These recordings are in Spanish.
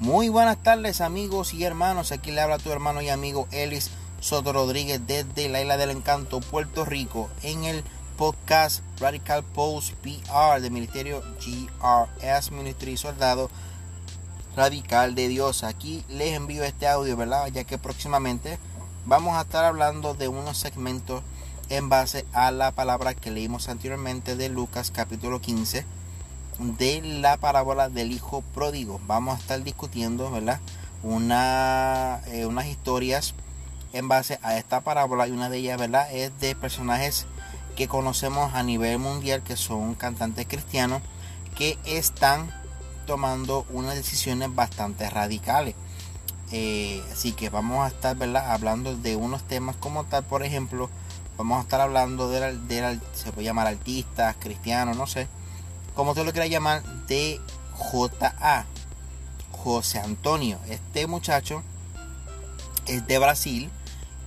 Muy buenas tardes amigos y hermanos, aquí le habla tu hermano y amigo Elis Soto Rodríguez desde la Isla del Encanto, Puerto Rico, en el podcast Radical Post PR del Ministerio GRS Ministry Soldado Radical de Dios. Aquí les envío este audio, ¿verdad? Ya que próximamente vamos a estar hablando de unos segmentos en base a la palabra que leímos anteriormente de Lucas capítulo 15 de la parábola del hijo pródigo. Vamos a estar discutiendo, ¿verdad? Una, eh, unas historias en base a esta parábola y una de ellas, ¿verdad? Es de personajes que conocemos a nivel mundial que son cantantes cristianos que están tomando unas decisiones bastante radicales. Eh, así que vamos a estar ¿verdad? hablando de unos temas como tal, por ejemplo, vamos a estar hablando de, de se puede llamar artistas, cristianos, no sé, como usted lo quiera llamar, de JA, José Antonio. Este muchacho es de Brasil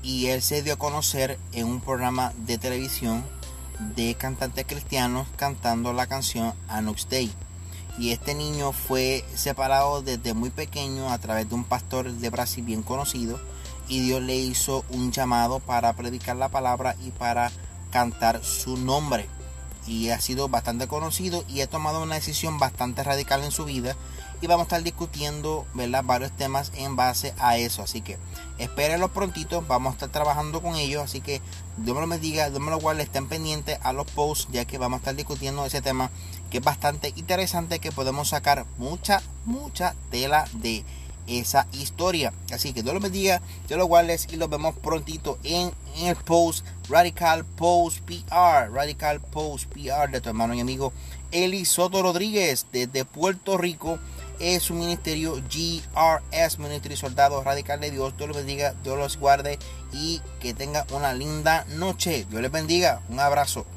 y él se dio a conocer en un programa de televisión de cantantes cristianos cantando la canción Anux Day. Y este niño fue separado desde muy pequeño a través de un pastor de Brasil bien conocido y Dios le hizo un llamado para predicar la palabra y para cantar su nombre y ha sido bastante conocido y ha tomado una decisión bastante radical en su vida. Y vamos a estar discutiendo varios temas en base a eso. Así que espérenlo prontito vamos a estar trabajando con ellos. Así que Dios me lo diga Dios me lo guarde estén pendientes a los posts ya que vamos a estar discutiendo ese tema que es bastante interesante que podemos sacar mucha mucha tela de esa historia. Así que Dios los bendiga, Dios los guarde y los vemos prontito en, el post Radical Post PR, Radical Post PR de tu hermano y amigo Eli Soto Rodríguez desde Puerto Rico. Es su ministerio GRS, Ministerio Soldado Radical de Dios. Dios los bendiga, Dios los guarde y que tenga una linda noche. Dios les bendiga. Un abrazo.